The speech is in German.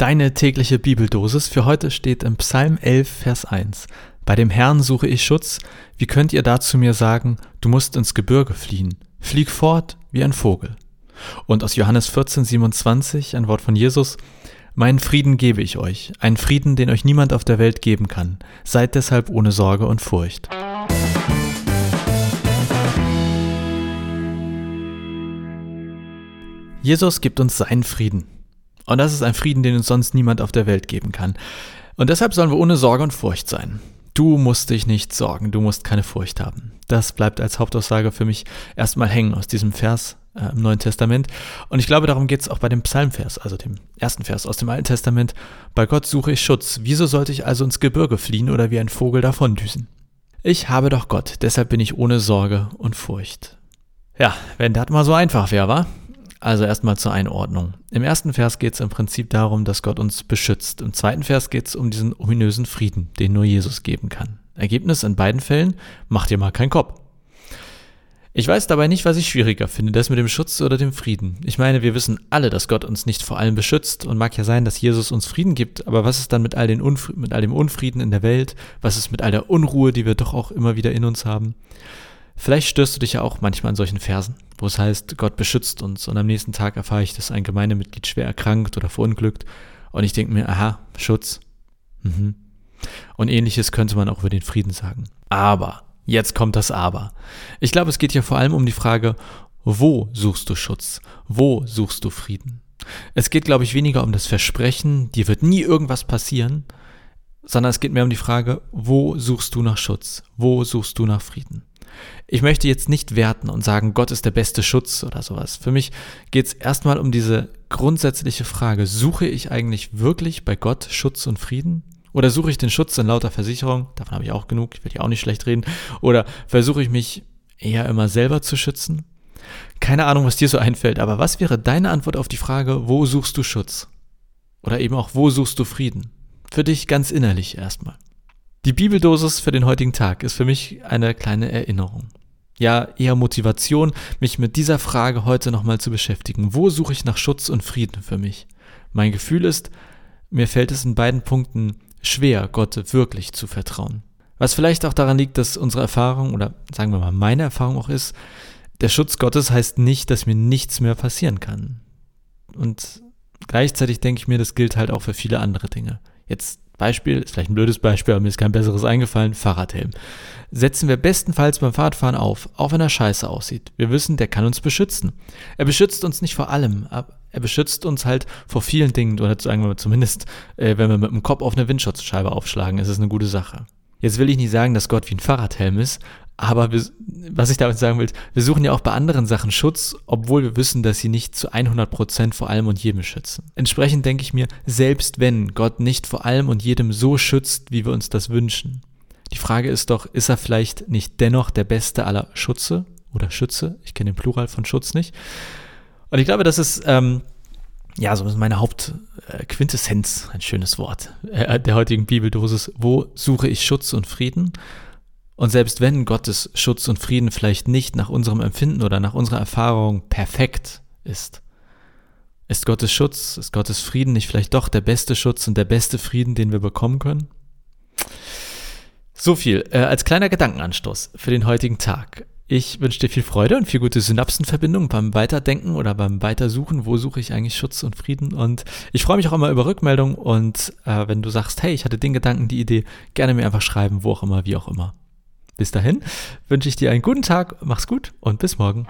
Deine tägliche Bibeldosis für heute steht im Psalm 11, Vers 1. Bei dem Herrn suche ich Schutz. Wie könnt ihr dazu mir sagen, du musst ins Gebirge fliehen? Flieg fort wie ein Vogel. Und aus Johannes 14, 27 ein Wort von Jesus. Meinen Frieden gebe ich euch, einen Frieden, den euch niemand auf der Welt geben kann. Seid deshalb ohne Sorge und Furcht. Jesus gibt uns seinen Frieden. Und das ist ein Frieden, den uns sonst niemand auf der Welt geben kann. Und deshalb sollen wir ohne Sorge und Furcht sein. Du musst dich nicht sorgen, du musst keine Furcht haben. Das bleibt als Hauptaussage für mich erstmal hängen aus diesem Vers äh, im Neuen Testament. Und ich glaube, darum geht es auch bei dem Psalmvers, also dem ersten Vers aus dem Alten Testament. Bei Gott suche ich Schutz. Wieso sollte ich also ins Gebirge fliehen oder wie ein Vogel davondüsen? Ich habe doch Gott, deshalb bin ich ohne Sorge und Furcht. Ja, wenn das mal so einfach wäre, wa? Also erstmal zur Einordnung. Im ersten Vers geht es im Prinzip darum, dass Gott uns beschützt. Im zweiten Vers geht es um diesen ominösen Frieden, den nur Jesus geben kann. Ergebnis in beiden Fällen, macht ihr mal keinen Kopf. Ich weiß dabei nicht, was ich schwieriger finde, das mit dem Schutz oder dem Frieden. Ich meine, wir wissen alle, dass Gott uns nicht vor allem beschützt und mag ja sein, dass Jesus uns Frieden gibt, aber was ist dann mit all, den Unfri mit all dem Unfrieden in der Welt? Was ist mit all der Unruhe, die wir doch auch immer wieder in uns haben? Vielleicht störst du dich ja auch manchmal an solchen Versen, wo es heißt, Gott beschützt uns und am nächsten Tag erfahre ich, dass ein Gemeindemitglied schwer erkrankt oder verunglückt und ich denke mir, aha, Schutz. Mhm. Und ähnliches könnte man auch über den Frieden sagen. Aber, jetzt kommt das Aber. Ich glaube, es geht hier vor allem um die Frage, wo suchst du Schutz? Wo suchst du Frieden? Es geht, glaube ich, weniger um das Versprechen, dir wird nie irgendwas passieren, sondern es geht mehr um die Frage, wo suchst du nach Schutz? Wo suchst du nach Frieden? Ich möchte jetzt nicht werten und sagen, Gott ist der beste Schutz oder sowas. Für mich geht es erstmal um diese grundsätzliche Frage, suche ich eigentlich wirklich bei Gott Schutz und Frieden? Oder suche ich den Schutz in lauter Versicherung? Davon habe ich auch genug, ich will ja auch nicht schlecht reden. Oder versuche ich mich eher immer selber zu schützen? Keine Ahnung, was dir so einfällt, aber was wäre deine Antwort auf die Frage, wo suchst du Schutz? Oder eben auch, wo suchst du Frieden? Für dich ganz innerlich erstmal. Die Bibeldosis für den heutigen Tag ist für mich eine kleine Erinnerung. Ja, eher Motivation, mich mit dieser Frage heute nochmal zu beschäftigen. Wo suche ich nach Schutz und Frieden für mich? Mein Gefühl ist, mir fällt es in beiden Punkten schwer, Gott wirklich zu vertrauen. Was vielleicht auch daran liegt, dass unsere Erfahrung oder sagen wir mal meine Erfahrung auch ist, der Schutz Gottes heißt nicht, dass mir nichts mehr passieren kann. Und gleichzeitig denke ich mir, das gilt halt auch für viele andere Dinge. Jetzt Beispiel, ist vielleicht ein blödes Beispiel, aber mir ist kein besseres eingefallen, Fahrradhelm. Setzen wir bestenfalls beim Fahrradfahren auf, auch wenn er scheiße aussieht. Wir wissen, der kann uns beschützen. Er beschützt uns nicht vor allem, aber er beschützt uns halt vor vielen Dingen, oder sagen wir zumindest, äh, wenn wir mit dem Kopf auf eine Windschutzscheibe aufschlagen, ist es eine gute Sache. Jetzt will ich nicht sagen, dass Gott wie ein Fahrradhelm ist, aber wir, was ich damit sagen will, wir suchen ja auch bei anderen Sachen Schutz, obwohl wir wissen, dass sie nicht zu 100% vor allem und jedem schützen. Entsprechend denke ich mir, selbst wenn Gott nicht vor allem und jedem so schützt, wie wir uns das wünschen, die Frage ist doch, ist er vielleicht nicht dennoch der beste aller Schutze oder Schütze? Ich kenne den Plural von Schutz nicht. Und ich glaube, das ist ähm, ja so meine Hauptquintessenz, äh, ein schönes Wort, äh, der heutigen Bibeldosis. Wo suche ich Schutz und Frieden? Und selbst wenn Gottes Schutz und Frieden vielleicht nicht nach unserem Empfinden oder nach unserer Erfahrung perfekt ist, ist Gottes Schutz, ist Gottes Frieden nicht vielleicht doch der beste Schutz und der beste Frieden, den wir bekommen können? So viel äh, als kleiner Gedankenanstoß für den heutigen Tag. Ich wünsche dir viel Freude und viel gute Synapsenverbindung beim Weiterdenken oder beim Weitersuchen. Wo suche ich eigentlich Schutz und Frieden? Und ich freue mich auch immer über Rückmeldungen und äh, wenn du sagst, hey, ich hatte den Gedanken, die Idee, gerne mir einfach schreiben, wo auch immer, wie auch immer. Bis dahin wünsche ich dir einen guten Tag, mach's gut und bis morgen.